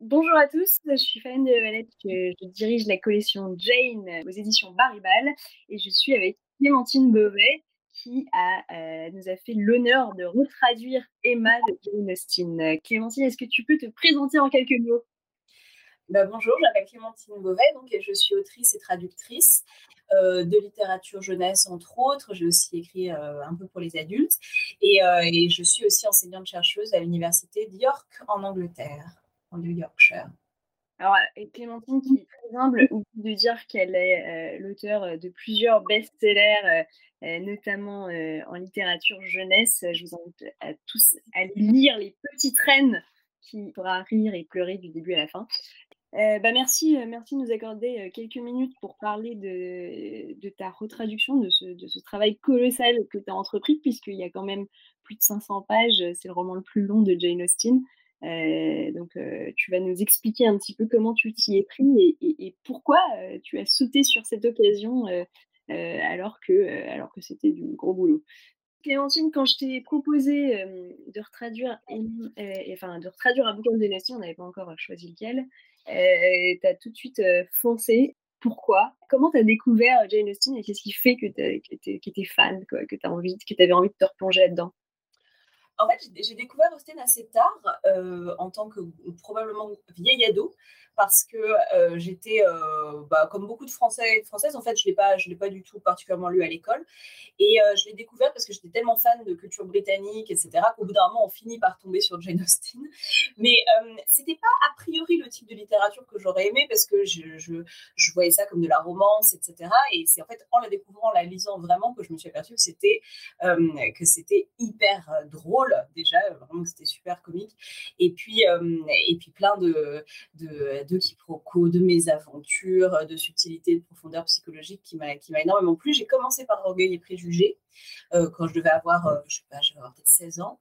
Bonjour à tous, je suis Fan de Valette, je, dirige la collection Jane aux éditions Baribal et je suis avec Clémentine Beauvais qui euh, nous a fait l'honneur de retraduire Emma de Jane Austen. Clémentine, est-ce que tu peux te présenter en quelques mots? Bah, bonjour, je m'appelle Clémentine Beauvais, donc je suis autrice et traductrice euh, de littérature jeunesse entre autres. J'ai aussi écrit euh, un peu pour les adultes et, je suis aussi enseignante chercheuse à l'université de York en Angleterre du Yorkshire. Alors, Clémentine, qui est très humble, oublie de dire qu'elle est euh, l'auteur euh, de plusieurs best-sellers, euh, notamment en littérature jeunesse. Je vous invite à tous à lire Les Petites Reines, qui fera rire et pleurer du début à la fin. bah merci, merci de nous accorder quelques minutes pour parler de, de ta retraduction, de ce, de ce, travail colossal que tu as entrepris, puisqu'il y a quand même plus de 500 pages. C'est le roman le plus long de Jane Austen. Euh, donc, euh, tu vas nous expliquer un petit peu comment tu t'y es pris et, pourquoi euh, tu as sauté sur cette occasion alors que, alors que c'était du gros boulot. Clémentine, quand je t'ai proposé de retraduire, enfin de retraduire un bouquin de Nasty, on n'avait pas encore choisi lequel, tu as tout de suite foncé. Pourquoi? Comment tu as découvert Jane Austen et qu'est-ce qui fait que tu étais fan, quoi, que tu avais envie de te replonger là-dedans? En fait, j'ai découvert Austen assez tard, euh, en tant que probablement vieille ado, parce que euh, j'étais, euh, bah, comme beaucoup de Français et de Françaises, en fait, je ne l'ai pas, du tout particulièrement lu à l'école. Et je l'ai découvert parce que j'étais tellement fan de culture britannique, etc., qu'au bout d'un moment, on finit par tomber sur Jane Austen. Mais c'était pas a priori le type de littérature que j'aurais aimé parce que je, je, je, voyais ça comme de la romance, etc. Et c'est en fait en la découvrant, en la lisant vraiment, que je me suis aperçue que c'était, que c'était hyper drôle déjà, vraiment c'était super comique. Et puis, et puis plein de, de, quiproquos, de mésaventures, de subtilités, de profondeur psychologique qui m'a, qui m'a énormément plu. J'ai commencé par Orgueil et Préjugés quand je devais avoir, je sais pas, je avoir peut-être 16 ans.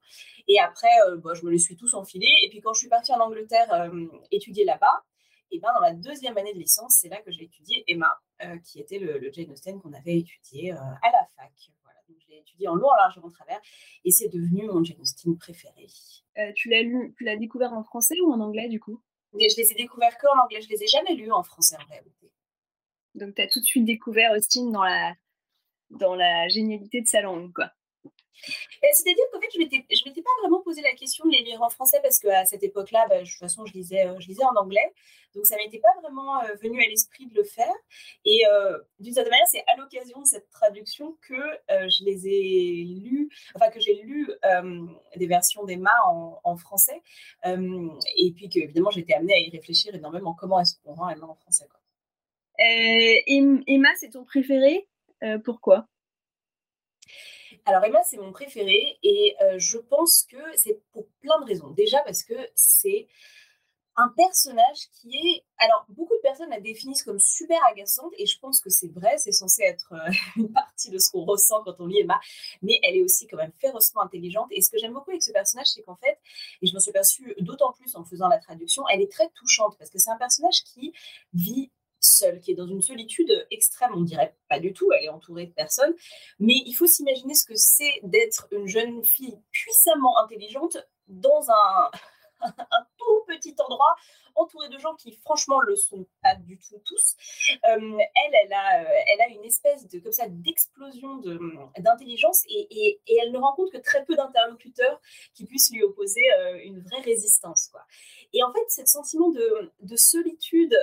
Et après, bon, je me les suis tous enfilés. Et puis quand je suis partie en Angleterre étudier là-bas, et ben dans la deuxième année de licence, c'est là que j'ai étudié Emma, qui était le, le Jane Austen qu'on avait étudié à la fac étudié en long, en large, en travers, et c'est devenu mon Jane Austen préféré. Euh, tu l'as lu, tu l'as découvert en français ou en anglais du coup? Je les ai découverts que en anglais, je les ai jamais lus en français en réalité. Donc tu as tout de suite découvert Austen dans la, dans la génialité de sa langue, quoi. C'est-à-dire qu'en fait, je ne m'étais pas vraiment posé la question de les lire en français parce qu'à cette époque-là, bah, de toute façon, je lisais, euh, je lisais en anglais. Donc, ça ne m'était pas vraiment euh, venu à l'esprit de le faire. Et euh, d'une certaine manière, c'est à l'occasion de cette traduction que je les ai lus, enfin, que j'ai lu des versions d'Emma en, français. et puis que, évidemment, été amenée à y réfléchir énormément comment est-ce qu'on rend Emma en français. Quoi? Emma, c'est ton préféré? Pourquoi? Alors Emma, c'est mon préféré et euh, je pense que c'est pour plein de raisons. Déjà parce que c'est un personnage qui est... Alors, beaucoup de personnes la définissent comme super agaçante et je pense que c'est vrai, c'est censé être euh, une partie de ce qu'on ressent quand on lit Emma, mais elle est aussi quand même férocement intelligente. Et ce que j'aime beaucoup avec ce personnage, c'est qu'en fait, et je m'en suis aperçue d'autant plus en faisant la traduction, elle est très touchante parce que c'est un personnage qui vit seule, qui est dans une solitude extrême, on dirait pas du tout, elle est entourée de personnes, mais il faut s'imaginer ce que c'est d'être une jeune fille puissamment intelligente dans un, un tout petit endroit entourée de gens qui franchement le sont pas du tout tous. Euh, elle, elle a, euh, elle a une espèce de comme ça d'explosion d'intelligence et, et, et, elle ne rencontre que très peu d'interlocuteurs qui puissent lui opposer euh, une vraie résistance quoi. Et en fait, ce sentiment de, de solitude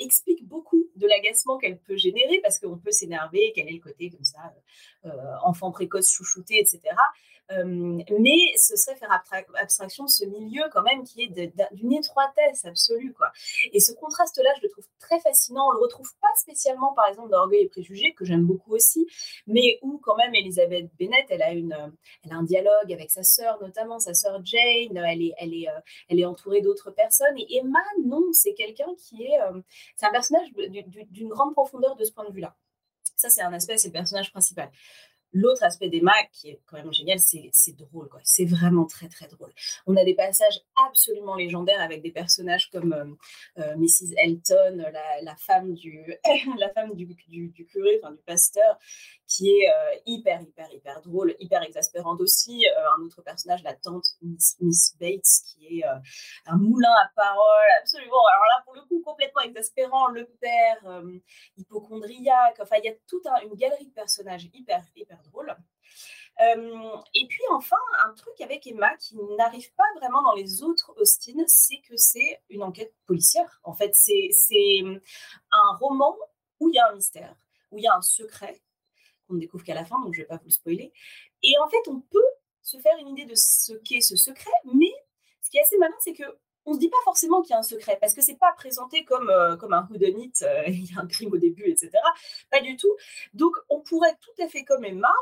explique beaucoup de l'agacement qu'elle peut générer parce qu'on peut s'énerver, qu'elle ait le côté comme ça, enfant précoce chouchouté, etc mais ce serait faire abstraction de ce milieu quand même qui est d'une étroitesse absolue. Quoi. Et ce contraste-là, je le trouve très fascinant. On le retrouve pas spécialement, par exemple, dans Orgueil et Préjugés, que j'aime beaucoup aussi, mais où quand même Elisabeth Bennett, elle a, une, elle a un dialogue avec sa sœur, notamment sa sœur Jane, elle est, elle est, elle est entourée d'autres personnes. Et Emma, non, c'est quelqu'un qui est... c'est un personnage d'une grande profondeur de ce point de vue-là. Ça, c'est un aspect, c'est le personnage principal. L'autre aspect d'Emma, qui est quand même génial, c'est drôle. C'est vraiment très, très drôle. On a des passages absolument légendaires avec des personnages comme euh, euh, Mrs. Elton, la, femme du, la femme du, du, curé, enfin du pasteur, qui est euh, hyper, hyper, hyper drôle, hyper exaspérante aussi. Euh, un autre personnage, la tante Miss, Bates, qui est un moulin à parole, absolument. Alors là, pour le coup, complètement exaspérant. Le père, hypochondriaque. Enfin, il y a toute une galerie de personnages hyper, hyper drôles. et puis enfin, un truc avec Emma qui n'arrive pas vraiment dans les autres Austin, c'est que c'est une enquête policière. En fait, c'est un roman où il y a un mystère, où il y a un secret qu'on ne découvre qu'à la fin, donc je ne vais pas vous le spoiler. Et en fait, on peut se faire une idée de ce qu'est ce secret, mais ce qui est assez malin, c'est que on se dit pas forcément qu'il y a un secret, parce que c'est pas présenté comme, euh, comme un whodunit, euh, il y a un crime au début, etc. Pas du tout. Donc, on pourrait tout à fait, comme Emma,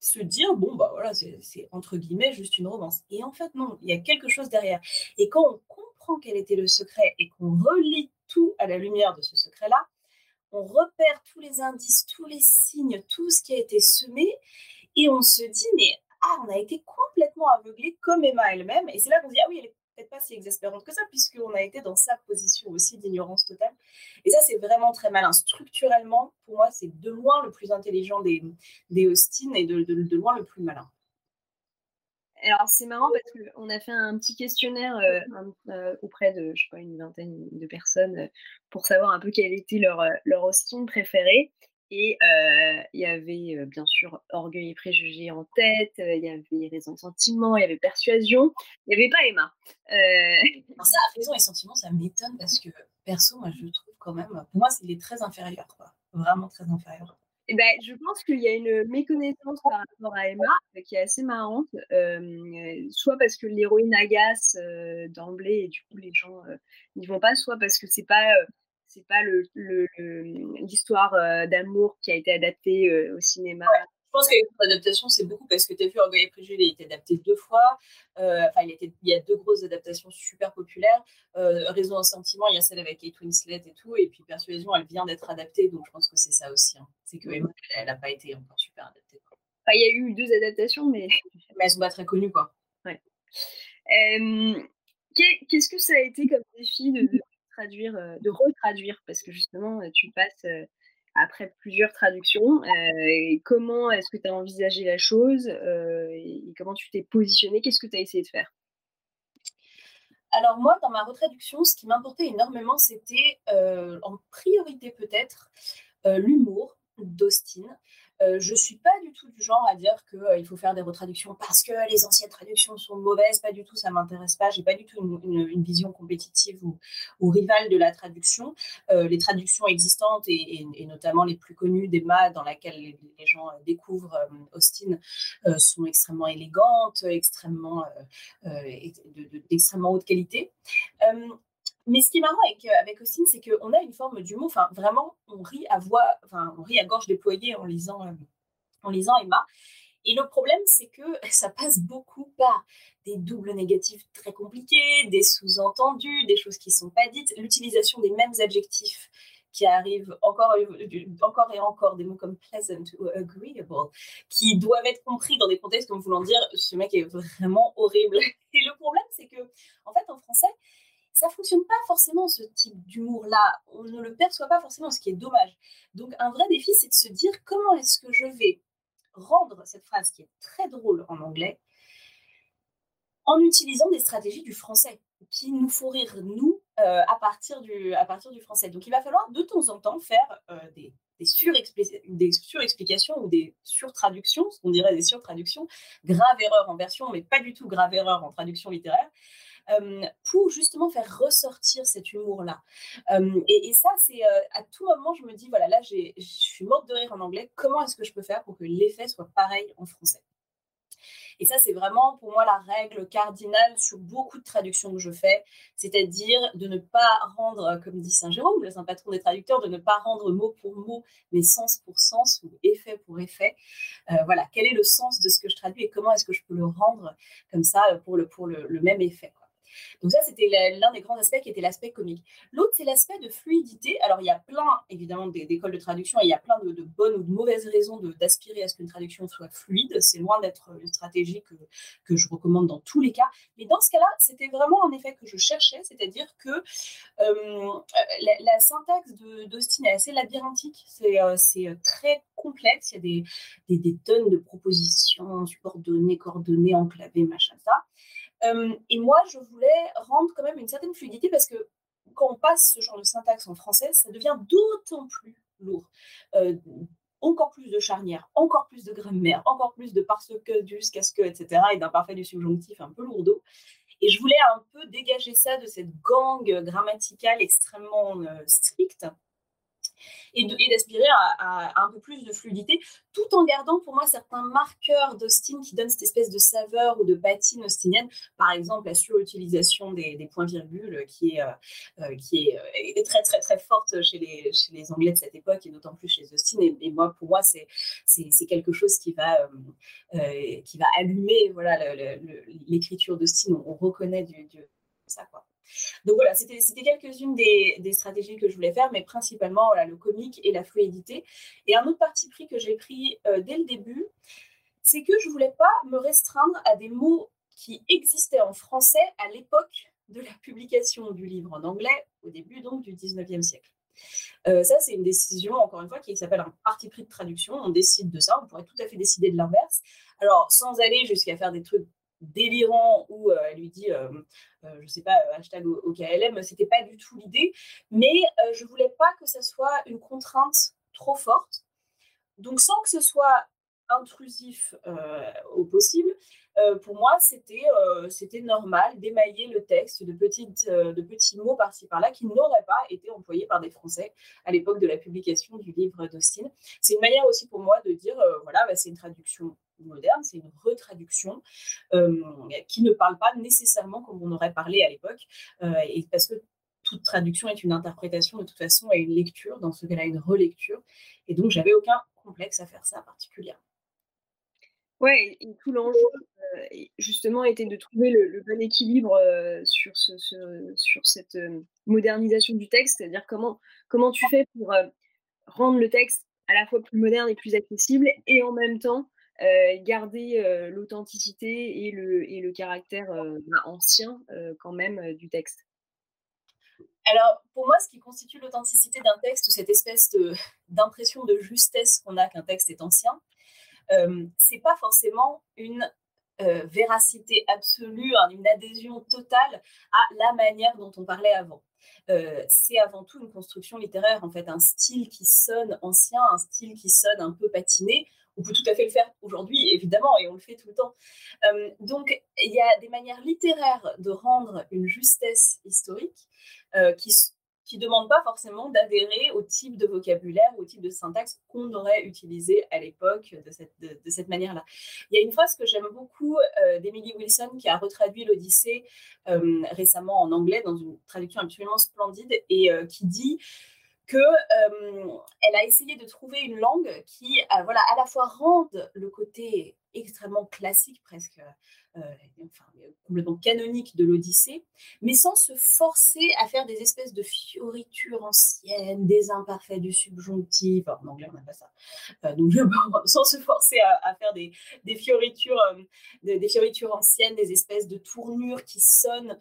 se dire, bon, bah voilà, c'est entre guillemets juste une romance. Et en fait, non, il y a quelque chose derrière. Et quand on comprend quel était le secret et qu'on relit tout à la lumière de ce secret-là, on repère tous les indices, tous les signes, tout ce qui a été semé, et on se dit, mais ah, on a été complètement aveuglé comme Emma elle-même, et c'est là qu'on se dit, ah oui, elle est peut-être pas si exaspérante que ça, puisqu'on a été dans sa position aussi d'ignorance totale. Et ça, c'est vraiment très malin. Structurellement, pour moi, c'est de loin le plus intelligent des, des Austin et de, de loin le plus malin. Alors c'est marrant parce qu'on a fait un petit questionnaire euh, euh, auprès de, je sais pas, une vingtaine de personnes euh, pour savoir un peu quel était leur, leur Austin préféré. Et il y avait bien sûr Orgueil et Préjugé en tête, il y avait Raison et Sentiment, il y avait Persuasion, il n'y avait pas Emma. Ça, Raison et Sentiment, ça m'étonne parce que perso, moi je trouve quand même, pour moi, c'est très inférieur, quoi. Vraiment très inférieur. Ben, je pense qu'il y a une méconnaissance par rapport à Emma euh, qui est assez marrante, soit parce que l'héroïne agace d'emblée et du coup les gens n'y vont pas, soit parce que c'est pas c'est pas l'histoire le, d'amour qui a été adaptée au cinéma pense que l'adaptation, c'est beaucoup parce que tu as vu Orgueil et Préjugé, il a été adapté deux fois. Euh, enfin, il, y a deux grosses adaptations super populaires. Euh, Raison et sentiment, il y a celle avec Kate Winslet et tout. Et puis Persuasion, elle vient d'être adaptée. Donc je pense que c'est ça aussi. Hein. C'est que Emma, elle n'a pas été encore super adaptée. il y a eu deux adaptations, mais. mais elles sont pas très connues, quoi. Ouais. Qu'est-ce que ça a été comme défi de, de traduire, euh, de retraduire? Parce que justement, tu passes après plusieurs traductions. Euh, comment est-ce que tu as envisagé la chose euh, et comment tu t'es positionné Qu'est-ce que tu as essayé de faire? Alors moi, dans ma retraduction, ce qui m'importait énormément, c'était euh, en priorité peut-être l'humour d'Austin. Euh, je ne suis pas du tout du genre à dire qu'il euh, faut faire des retraductions parce que les anciennes traductions sont mauvaises, pas du tout, ça m'intéresse pas. J'ai pas du tout une, vision compétitive ou, rivale de la traduction. Euh, les traductions existantes et, notamment les plus connues d'Emma, dans laquelle les, gens découvrent Austin, sont extrêmement élégantes, extrêmement d'extrêmement haute qualité. Mais ce qui est marrant avec, avec Austin, c'est qu'on a une forme d'humour. Enfin, vraiment, on rit à voix, enfin, on rit à gorge déployée en lisant, euh, en lisant Emma. Et le problème, c'est que ça passe beaucoup par des doubles négatifs très compliqués, des sous-entendus, des choses qui ne sont pas dites, l'utilisation des mêmes adjectifs qui arrivent encore, encore et encore, des mots comme pleasant ou agreeable, qui doivent être compris dans des contextes comme voulant dire ce mec est vraiment horrible. Et le problème, c'est que, en fait, en français, ça fonctionne pas forcément ce type d'humour-là. On ne le perçoit pas forcément, ce qui est dommage. Donc un vrai défi, c'est de se dire comment est-ce que je vais rendre cette phrase qui est très drôle en anglais en utilisant des stratégies du français qui nous font rire, nous, euh, à, partir du, à partir du français. Donc il va falloir de temps en temps faire euh, des, des, surexplications ou des surtraductions, ce qu'on dirait des surtraductions, grave erreur en version, mais pas du tout grave erreur en traduction littéraire, pour justement faire ressortir cet humour-là. et, ça, c'est à tout moment, je me dis, voilà, là, je suis morte de rire en anglais, comment est-ce que je peux faire pour que l'effet soit pareil en français? Et ça, c'est vraiment pour moi la règle cardinale sur beaucoup de traductions que je fais, c'est-à-dire de ne pas rendre, comme dit Saint Jérôme, le saint patron des traducteurs, de ne pas rendre mot pour mot, mais sens pour sens ou effet pour effet. voilà, quel est le sens de ce que je traduis et comment est-ce que je peux le rendre comme ça pour le, pour le, même effet. Donc ça, c'était l'un des grands aspects qui était l'aspect comique. L'autre, c'est l'aspect de fluidité. Alors, il y a plein, évidemment, d'écoles de traduction, et il y a plein de, bonnes ou de mauvaises raisons d'aspirer à ce qu'une traduction soit fluide. C'est loin d'être une stratégie que, je recommande dans tous les cas. Mais dans ce cas-là, c'était vraiment en effet que je cherchais, c'est-à-dire que euh, la, syntaxe d'Austin est assez labyrinthique, c'est euh, euh, très complexe, il y a des, tonnes de propositions, subordonnées, coordonnées, enclavées, machin, ça. Euh, et moi, je voulais rendre quand même une certaine fluidité parce que quand on passe ce genre de syntaxe en français, ça devient d'autant plus lourd. Euh, encore plus de charnières, encore plus de grammaire, encore plus de parce que, du jusqu'à ce que, etc. et d'un parfait du subjonctif un peu lourdeau. Et je voulais un peu dégager ça de cette gang grammaticale extrêmement euh, stricte et d'aspirer à, un peu plus de fluidité, tout en gardant pour moi certains marqueurs d'Austin qui donnent cette espèce de saveur ou de patine austinienne. Par exemple, la surutilisation des, points-virgules qui, est, euh, euh, qui euh, est, très très très forte chez les, chez les Anglais de cette époque et d'autant plus chez Austin. Et, moi, pour moi, c'est quelque chose qui va, qui va allumer voilà, l'écriture d'Austin. On, on, reconnaît du, du ça. Quoi. Donc voilà, c'était quelques-unes des, stratégies que je voulais faire, mais principalement voilà, le comique et la fluidité. Et un autre parti pris que j'ai pris euh, dès le début, c'est que je ne voulais pas me restreindre à des mots qui existaient en français à l'époque de la publication du livre en anglais, au début donc du 19e siècle. Euh, ça, c'est une décision, encore une fois, qui s'appelle un parti pris de traduction. On décide de ça, on pourrait tout à fait décider de l'inverse. Alors, sans aller jusqu'à faire des trucs délirant où euh, elle lui dit, euh, euh, je sais pas, hashtag OKLM, c'était pas du tout l'idée, mais je voulais pas que ça soit une contrainte trop forte. Donc sans que ce soit intrusif au possible, pour moi, c'était c'était normal d'émailler le texte de, petites, de petits mots par-ci par-là qui n'auraient pas été employés par des Français à l'époque de la publication du livre d'Austin. C'est une manière aussi pour moi de dire, voilà, bah, c'est une traduction moderne, c'est une retraduction euh, qui ne parle pas nécessairement comme on aurait parlé à l'époque, euh, et parce que toute traduction est une interprétation de toute façon et une lecture, dans ce cas-là une relecture, et donc j'avais aucun complexe à faire ça particulièrement. Ouais, et tout l'enjeu, euh, justement, était de trouver le, bon équilibre sur, ce, sur cette modernisation du texte, c'est-à-dire comment, comment tu fais pour rendre le texte à la fois plus moderne et plus accessible, et en même temps euh, garder euh, l'authenticité et le, et le caractère euh, bah, ancien quand même du texte alors, pour moi, ce qui constitue l'authenticité d'un texte, ou cette espèce d'impression de, justesse qu'on a qu'un texte est ancien, c'est pas forcément une véracité absolue, hein, une adhésion totale à la manière dont on parlait avant. c'est avant tout une construction littéraire, en fait, un style qui sonne ancien, un style qui sonne un peu patiné on peut tout à fait le faire aujourd'hui, évidemment, et on le fait tout le temps. Euh, donc, il y a des manières littéraires de rendre une justesse historique euh, qui qui ne demandent pas forcément d'adhérer au type de vocabulaire au type de syntaxe qu'on aurait utilisé à l'époque de cette, de, cette manière-là. Il y a une phrase que j'aime beaucoup euh, d'Emily Wilson qui a retraduit l'Odyssée récemment en anglais dans une traduction absolument splendide et qui dit que euh, elle a essayé de trouver une langue qui, euh, voilà, à la fois rende le côté extrêmement classique, presque euh, complètement canonique de l'Odyssée, mais sans se forcer à faire des espèces de fioritures anciennes, des imparfaits du subjonctif. en anglais, on n'a pas ça. donc, sans se forcer à, faire des, des fioritures, des, des, anciennes, des espèces de tournures qui sonnent,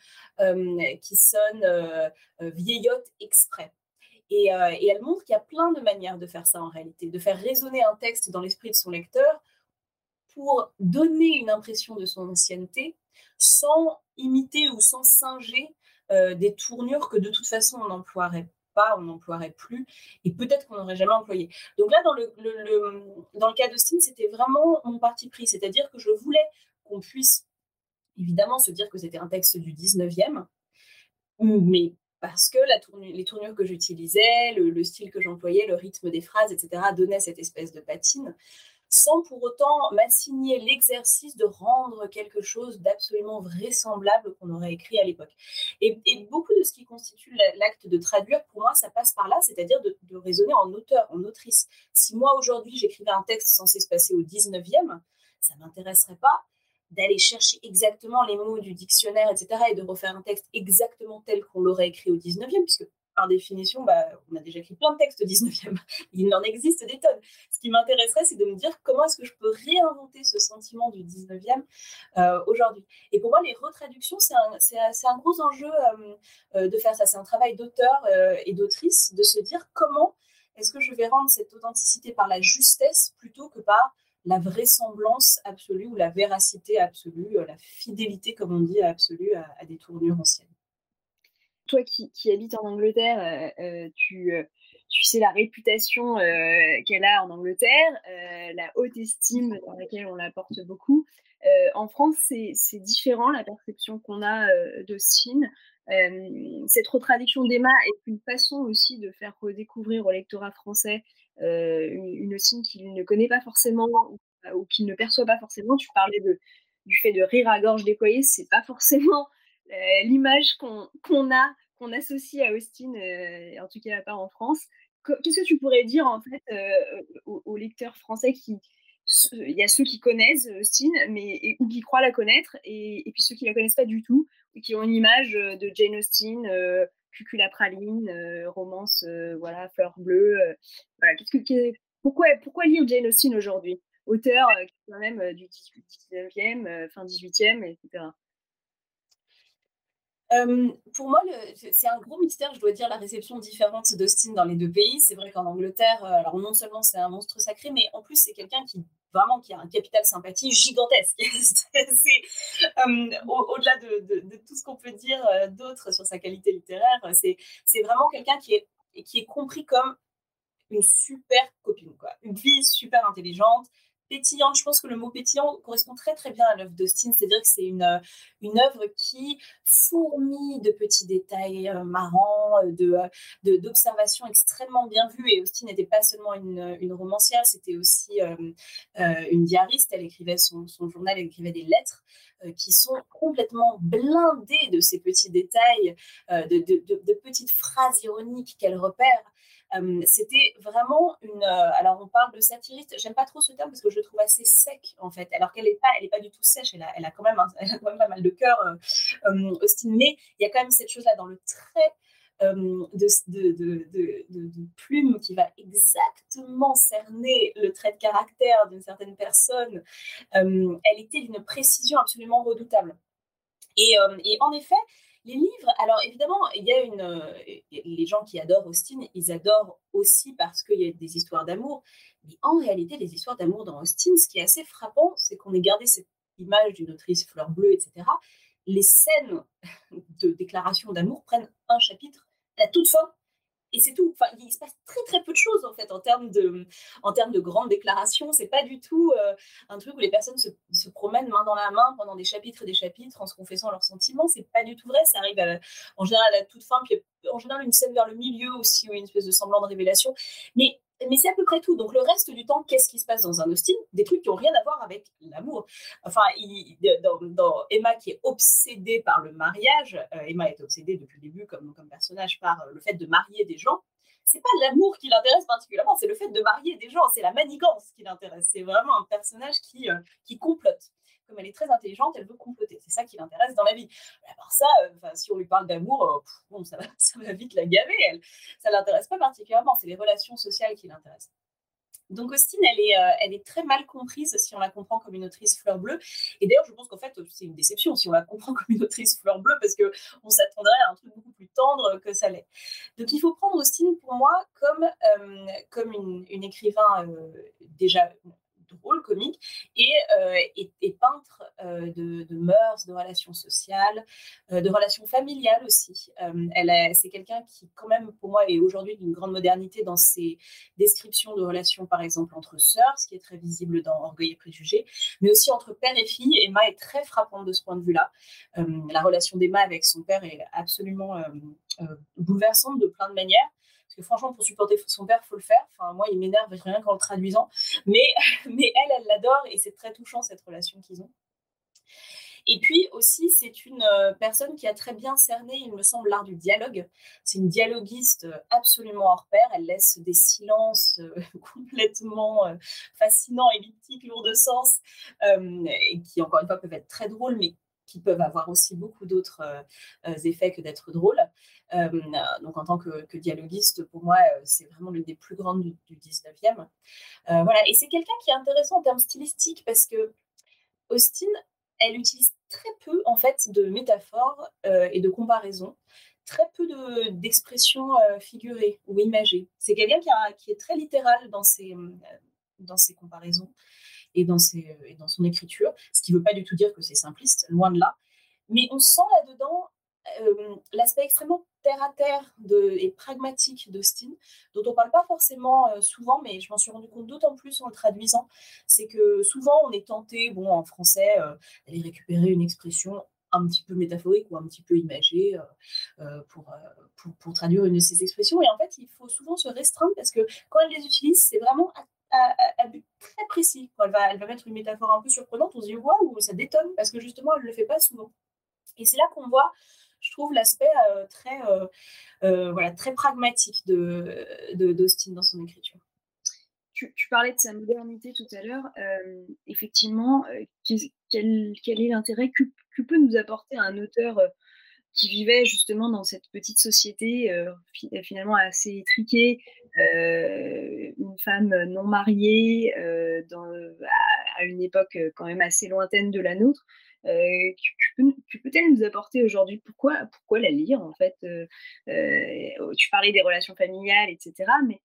qui sonnent vieillottes exprès. Euh, et, elle montre qu'il y a plein de manières de faire ça en réalité, de faire résonner un texte dans l'esprit de son lecteur pour donner une impression de son ancienneté sans imiter ou sans singer euh, des tournures que de toute façon on n'emploierait pas, on n'emploierait plus, et peut-être qu'on n'aurait jamais employé. Donc là, dans le, dans le cas d'Austin, c'était vraiment mon parti pris, c'est-à-dire que je voulais qu'on puisse évidemment se dire que c'était un texte du 19e, mais parce que les tournures que j'utilisais, le, style que j'employais, le rythme des phrases, etc., donnaient cette espèce de patine, sans pour autant m'assigner l'exercice de rendre quelque chose d'absolument vraisemblable qu'on aurait écrit à l'époque. Et, beaucoup de ce qui constitue l'acte de traduire, pour moi, ça passe par là, c'est-à-dire de, de raisonner en auteur, en autrice. Si moi, aujourd'hui, j'écrivais un texte censé se passer au 19e, ça ne m'intéresserait pas d'aller chercher exactement les mots du dictionnaire, etc., et de refaire un texte exactement tel qu'on l'aurait écrit au 19e, puisque par définition, bah, on a déjà écrit plein de textes au 19e. Il en existe des tonnes. Ce qui m'intéresserait, c'est de me dire comment est-ce que je peux réinventer ce sentiment du 19e euh, aujourd'hui. Et pour moi, les retraductions, c'est un, gros enjeu euh, euh, de faire ça. C'est un travail d'auteur et d'autrice de se dire comment est-ce que je vais rendre cette authenticité par la justesse plutôt que par la vraisemblance absolue ou la véracité absolue, la fidélité, comme on dit, absolue à des tournures anciennes. Toi qui, habites en Angleterre, euh, euh, tu, euh, tu, sais la réputation qu'elle a en Angleterre, la haute estime dans laquelle on la porte beaucoup. en France, c'est différent la perception qu'on a d'Austin. cette retraduction d'Emma est une façon aussi de faire redécouvrir au lectorat français une, une qu'il ne connaît pas forcément ou, qu'il ne perçoit pas forcément. Tu parlais de, du fait de rire à gorge déployée, c'est pas forcément euh, l'image qu'on a, qu'on associe à Austin, euh, en tout cas pas en France. Qu'est-ce que tu pourrais dire en fait euh, aux, lecteurs français qui, il y a ceux qui connaissent Austin, mais ou qui croient la connaître, et, puis ceux qui la connaissent pas du tout, qui ont une image de Jane Austen, euh, cucula praline, romance, voilà, fleur bleue. voilà. Qu'est-ce que, pourquoi, pourquoi lire Jane Austen aujourd'hui? Auteur quand même du 19e, fin 18e, etc. Euh, pour moi, c'est un gros mystère, je dois dire, la réception différente d'Austin dans les deux pays. C'est vrai qu'en Angleterre, euh, alors non seulement c'est un monstre sacré, mais en plus c'est quelqu'un qui vraiment qui a un capital sympathie gigantesque. Euh, au-delà de, tout ce qu'on peut dire d'autre sur sa qualité littéraire, c'est vraiment quelqu'un qui est, qui est compris comme une super copine, quoi. une fille super intelligente, pétillante. Je pense que le mot pétillant correspond très très bien à l'œuvre d'Austin, c'est-à-dire que c'est une, euh, une œuvre qui fourmille de petits détails euh, marrants, euh, de, d'observations extrêmement bien vues. Et Austin n'était pas seulement une, romancière, c'était aussi une diariste. Elle écrivait son, son, journal, elle écrivait des lettres qui sont complètement blindées de ces petits détails, de, de petites phrases ironiques qu'elle repère c'était vraiment une. alors, on parle de satiriste. J'aime pas trop ce terme parce que je le trouve assez sec, en fait. Alors qu'elle n'est pas, pas du tout sèche. Elle a, elle a, quand, même elle a quand même pas mal de cœur, Austin. Mais il y a quand même cette chose-là dans le trait. de, de, de, de, plume qui va exactement cerner le trait de caractère d'une certaine personne, elle était d'une précision absolument redoutable. Et, et en effet, les livres, alors évidemment, il y a une. Euh, les gens qui adorent Austin, ils adorent aussi parce qu'il y a des histoires d'amour. Mais en réalité, les histoires d'amour dans Austin, ce qui est assez frappant, c'est qu'on ait gardé cette image d'une autrice fleur bleue, etc. Les scènes de déclaration d'amour prennent un chapitre à toute fin et c'est tout. Enfin, il se passe très très peu de choses en fait en termes de, en termes de grandes déclarations. C'est pas du tout euh, un truc où les personnes se, promènent main dans la main pendant des chapitres et des chapitres en se confessant leurs sentiments. C'est pas du tout vrai. Ça arrive en général à la toute fin, puis en général une scène vers le milieu aussi où il y a une espèce de semblant de révélation. Mais mais c'est à peu près tout. Donc le reste du temps, qu'est-ce qui se passe dans un Austin Des trucs qui n'ont rien à voir avec l'amour. Enfin, dans, Emma qui est obsédée par le mariage, euh, Emma est obsédée depuis le début comme, comme personnage par le fait de marier des gens. C'est pas l'amour qui l'intéresse particulièrement, c'est le fait de marier des gens, c'est la manigance qui l'intéresse. C'est vraiment un personnage qui, euh, qui complote comme elle est très intelligente, elle veut comploter. C'est ça qui l'intéresse dans la vie. À part ça, euh, si on lui parle d'amour, euh, bon, ça, va, ça va vite la gaver. Elle. Ça ne l'intéresse pas particulièrement. C'est les relations sociales qui l'intéressent. Donc Austin, elle est, euh, elle est très mal comprise si on la comprend comme une autrice fleur bleue. Et d'ailleurs, je pense qu'en fait, c'est une déception si on la comprend comme une autrice fleur bleue parce qu'on s'attendrait à un truc beaucoup plus tendre que ça l'est. Donc il faut prendre Austin pour moi comme, comme une, une écrivain déjà drôle, comique, et, euh, peintre euh, de, mœurs, de relations sociales, euh, de relations familiales aussi. elle c'est quelqu'un qui, quand même, pour moi, est aujourd'hui d'une grande modernité dans ses descriptions de relations, par exemple, entre sœurs, ce qui est très visible dans Orgueil et Préjugés, mais aussi entre père et fille. Emma est très frappante de ce point de vue-là. la relation d'Emma avec son père est absolument bouleversante de plein de manières. Parce que franchement, pour supporter son père, faut le faire. Enfin, moi, il m'énerve rien qu'en le traduisant. Mais, mais elle, elle l'adore et c'est très touchant cette relation qu'ils ont. Et puis aussi, c'est une euh, personne qui a très bien cerné, il me semble, l'art du dialogue. C'est une dialoguiste euh, absolument hors pair. Elle laisse des silences euh, complètement fascinants, elliptiques, lourds de sens, et qui, encore une fois, peuvent être très drôles, mais qui peuvent avoir aussi beaucoup d'autres effets que d'être drôles. donc, en tant que, dialoguiste, pour moi, c'est vraiment l'une des plus grandes du, du 19e. voilà, et c'est quelqu'un qui est intéressant en termes stylistiques parce que Austin, elle utilise très peu en fait de métaphores euh, et de comparaisons, très peu d'expressions euh, figurées ou imagées. C'est quelqu'un qui, qui, est très littéral dans ses, euh, dans ses comparaisons et dans, ses, et dans son écriture, ce qui ne veut pas du tout dire que c'est simpliste, loin de là. Mais on sent là-dedans l'aspect extrêmement terre à terre de, et pragmatique d'Austin, dont on ne parle pas forcément souvent, mais je m'en suis rendu compte d'autant plus en le traduisant, c'est que souvent on est tenté, bon, en français, d'aller récupérer une expression un petit peu métaphorique ou un petit peu imagée pour, pour, pour, traduire une de ces expressions. Et en fait, il faut souvent se restreindre parce que quand elle les utilise, c'est vraiment à, but très précis. elle, va, elle va mettre une métaphore un peu surprenante, on se dit, waouh, ça détonne, parce que justement, elle ne le fait pas souvent. Et c'est là qu'on voit je trouve l'aspect euh, très, euh, euh, voilà, très pragmatique de, d'Austin dans son écriture. Tu, parlais de sa modernité tout à l'heure. effectivement, quel, quel, est l'intérêt que, peut nous apporter un auteur qui vivait justement dans cette petite société finalement assez étriquée, une femme non mariée à, une époque quand même assez lointaine de la nôtre, euh, tu peux-elle nous apporter aujourd'hui? Pourquoi, pourquoi la lire en fait? Euh, euh, Tu parlais des relations familiales, etc. Mais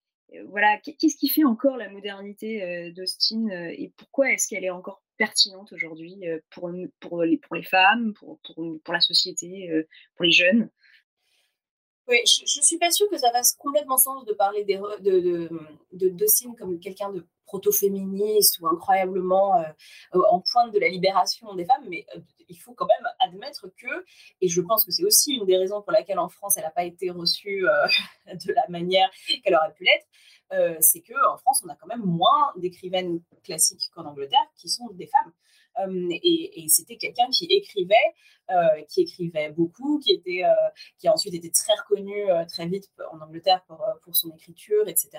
voilà, qu'est-ce qui fait encore la modernité d'Austin et pourquoi est-ce qu'elle est encore pertinente aujourd'hui pour, pour, les, pour les femmes, pour, pour, pour la société, pour les jeunes? Oui, je ne suis pas sûre que ça fasse complètement sens de parler de, de, de, comme quelqu'un de proto-féministe ou incroyablement euh, euh, en pointe de la libération des femmes, mais euh, il faut quand même admettre que, et je pense que c'est aussi une des raisons pour laquelle en France elle n'a pas été reçue de la manière qu'elle aurait pu l'être, c'est qu'en France on a quand même moins d'écrivaines classiques qu'en Angleterre qui sont des femmes. Euh, et, c'était quelqu'un qui écrivait, euh, qui écrivait beaucoup, qui, était, euh, qui a ensuite été très reconnu très vite en Angleterre pour, pour son écriture, etc.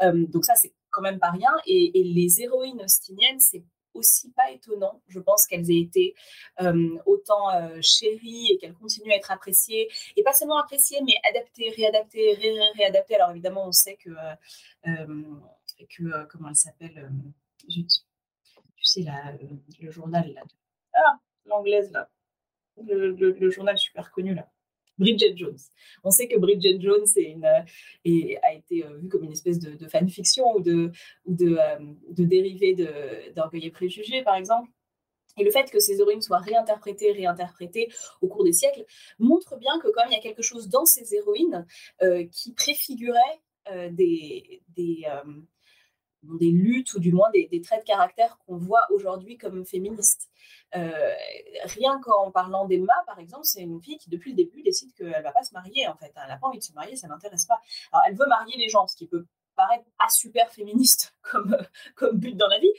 donc ça, c'est quand même pas rien. Et, les héroïnes austiniennes, c'est aussi pas étonnant. Je pense qu'elles aient été autant chéries et qu'elles continuent à être appréciées, et pas seulement appréciées, mais adaptées, réadaptées, ré, réadaptées. Alors évidemment, on sait que, que comment elle s'appelle tu sais, euh, le journal, là, ah, l'anglaise, là, le, journal super connu, là. Bridget Jones. On sait que Bridget Jones euh, a été euh, vue comme une espèce de, fanfiction ou de, ou de, de d'Orgueil et Préjugés, par exemple. Et le fait que ces héroïnes soient réinterprétées, réinterprétées au cours des siècles montre bien que quand même il y a quelque chose dans ces héroïnes qui préfigurait des, des luttes ou du moins des, traits de caractère qu'on voit aujourd'hui comme féministes. Euh, rien qu'en parlant d'Emma, par exemple, c'est une fille qui depuis le début décide qu'elle va pas se marier en fait. Elle n'a pas envie de se marier, ça ne l'intéresse pas. Alors elle veut marier les gens, ce qui peut paraître pas super féministe comme, comme but dans la vie.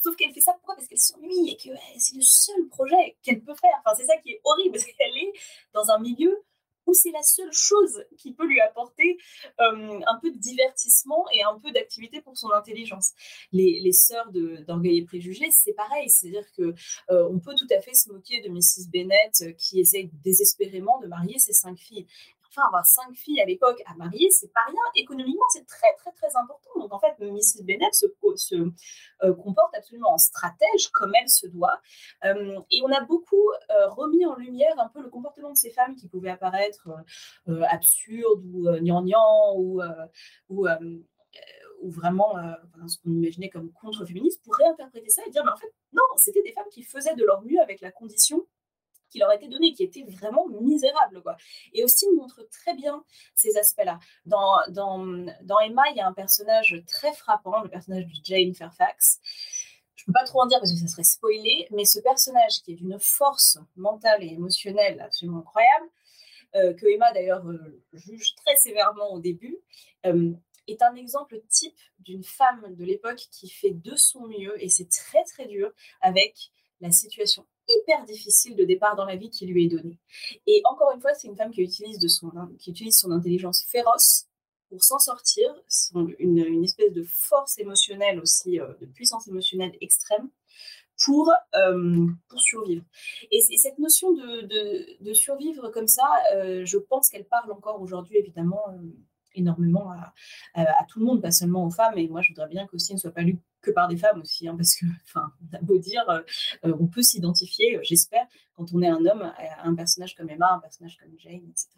Sauf qu'elle fait ça pourquoi? Parce qu'elle s'ennuie et que c'est le seul projet qu'elle peut faire. Enfin, c'est ça qui est horrible, parce qu'elle est dans un milieu où c'est la seule chose qui peut lui apporter euh, un peu de divertissement et un peu d'activité pour son intelligence. Les, sœurs d'Orgueil et Préjugés, c'est pareil, c'est-à-dire que euh, on peut tout à fait se moquer de Mrs. Bennett euh, qui essaye désespérément de marier ses cinq filles enfin, avoir cinq filles à l'époque à marier, c'est pas rien. Économiquement, c'est très, très, très important. Donc, en fait, Mrs. Bennett se, euh, comporte absolument en stratège, comme elle se doit. Euh, et on a beaucoup euh, remis en lumière un peu le comportement de ces femmes qui pouvaient apparaître absurdes ou gnangnang ou. ou vraiment ce qu'on imaginait comme contre-féministe, pour réinterpréter ça et dire, mais en fait, non, c'était des femmes qui faisaient de leur mieux avec la condition qui leur a été donné, qui était vraiment misérable. Quoi. Et Austin montre très bien ces aspects-là. Dans, dans, dans, Emma, il y a un personnage très frappant, le personnage de Jane Fairfax. Je ne peux pas trop en dire parce que ça serait spoilé, mais ce personnage qui est d'une force mentale et émotionnelle absolument incroyable, euh, que Emma d'ailleurs euh, juge très sévèrement au début, euh, est un exemple type d'une femme de l'époque qui fait de son mieux, et c'est très très dur, avec la situation hyper difficile de départ dans la vie qui lui est donné. Et encore une fois, c'est une femme qui utilise, de son, qui utilise son intelligence féroce pour s'en sortir, une, une, espèce de force émotionnelle aussi, de puissance émotionnelle extrême, pour, euh, pour survivre. Et, cette notion de, de, survivre comme ça, euh, je pense qu'elle parle encore aujourd'hui, évidemment, euh, énormément à, tout le monde, pas seulement aux femmes. Et moi, je voudrais bien qu'aussi ne soit pas lu que par des femmes aussi, hein, parce que, beau dire, on peut s'identifier, j'espère, quand on est un homme, à un personnage comme Emma, un personnage comme Jane, etc.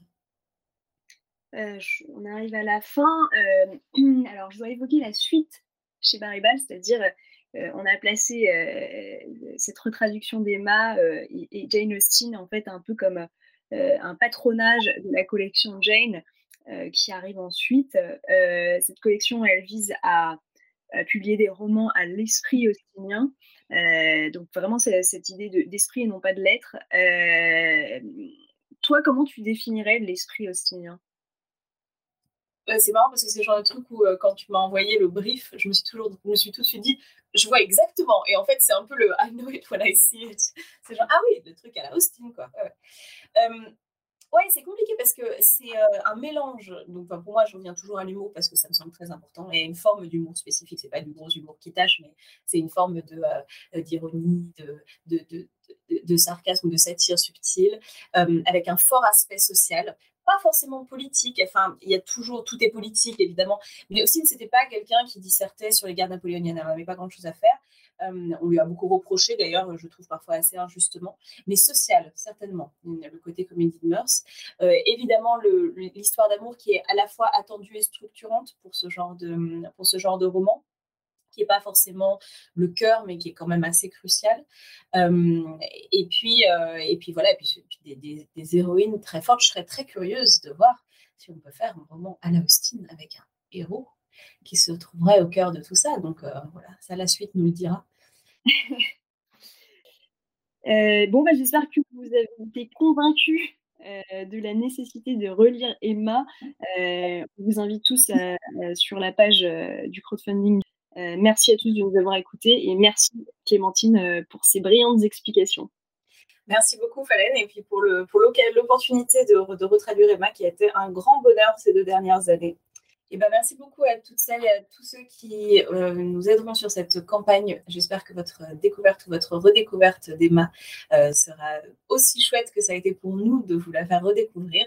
on arrive à la fin. alors, je dois évoquer la suite chez Baribal, c'est-à-dire euh, on a placé euh, cette retraduction d'Emma euh, et, Jane Austen en fait un peu comme un patronage de la collection Jane qui arrive ensuite. cette collection, elle vise à, publier des romans à l'esprit austinien. donc vraiment c'est cette idée d'esprit et non pas de lettres. toi, comment tu définirais l'esprit austinien? C'est marrant parce que c'est le genre de truc où quand tu m'as envoyé le brief, je me suis toujours, je me suis tout de suite dit, je vois exactement. Et en fait, c'est un peu le I know it when I see it. C'est genre, ah oui, le truc à la Austin, quoi. Euh, ouais c'est compliqué parce que c'est euh, un mélange. Donc, pour moi, je reviens toujours à l'humour parce que ça me semble très important. Et une forme d'humour spécifique. C'est pas du gros humour qui tâche, mais c'est une forme de, euh, d'ironie, de, sarcasme, de satire subtile, avec un fort aspect social pas forcément politique. Enfin, il y a toujours, tout est politique évidemment, mais aussi c'était pas quelqu'un qui dissertait sur les guerres napoléoniennes. Elle n'avait pas grand-chose à faire. Euh, on lui a beaucoup reproché, d'ailleurs, je trouve parfois assez injustement, mais social, certainement, le côté comédie de mœurs. Euh, évidemment, l'histoire d'amour qui est à la fois attendue et structurante pour ce genre de, pour ce genre de roman qui n'est pas forcément le cœur, mais qui est quand même assez crucial. et, puis, et puis voilà, et puis, des, des, héroïnes très fortes. Je serais très curieuse de voir si on peut faire un roman à la Austin avec un héros qui se trouverait au cœur de tout ça. Donc voilà, ça la suite nous le dira. bon, bah, j'espère que vous avez été convaincus de la nécessité de relire Emma. on vous invite tous sur la page du crowdfunding euh, merci à tous de nous avoir écoutés et merci Clémentine euh, pour ces brillantes explications. Merci beaucoup Falène et puis pour l'opportunité de, de retraduire Emma qui a été un grand bonheur ces deux dernières années. Et ben, merci beaucoup à toutes celles et à tous ceux qui euh, nous aideront sur cette campagne. J'espère que votre découverte ou votre redécouverte d'Emma sera aussi chouette que ça a été pour nous de vous la faire redécouvrir.